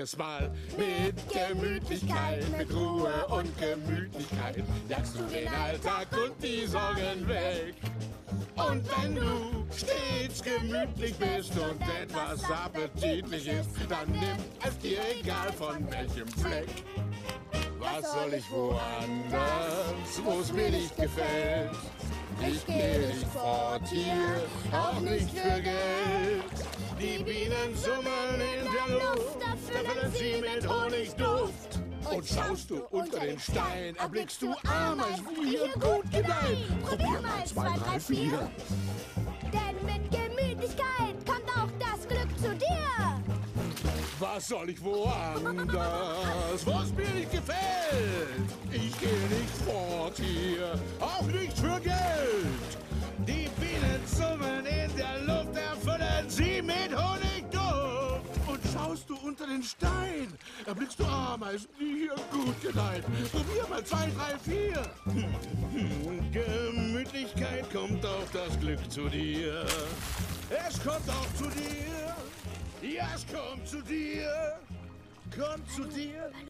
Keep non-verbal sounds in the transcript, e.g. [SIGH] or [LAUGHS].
probier's mal. Mit Gemütlichkeit, mit Ruhe und Gemütlichkeit jagst du den Alltag und die Sorgen weg. Und wenn du stets gemütlich bist und etwas appetitlich ist, dann nimm es dir egal von welchem Fleck. Was soll ich woanders, wo's mir nicht gefällt? Ich gehe nicht fort hier, auch nicht für Geld. Die Bienen summen in der Luft, erfüllen sie mit Honigduft. Und schaust du unter den Stein, erblickst du Ameisen, die hier gut gedeihen. Probier mal zwei, drei, vier. Denn mit Gemütlichkeit kommt auch das Glück zu dir. Was soll ich woanders, wo's mir nicht gefällt? Erfüllen sie mit Honigduft. Und schaust du unter den Stein, erblickst du Ameisen, die hier gut gedeihen. Probier mal zwei, drei, vier. [LAUGHS] Gemütlichkeit kommt auch das Glück zu dir. Es kommt auch zu dir. Ja, es kommt zu dir. Kommt zu dir.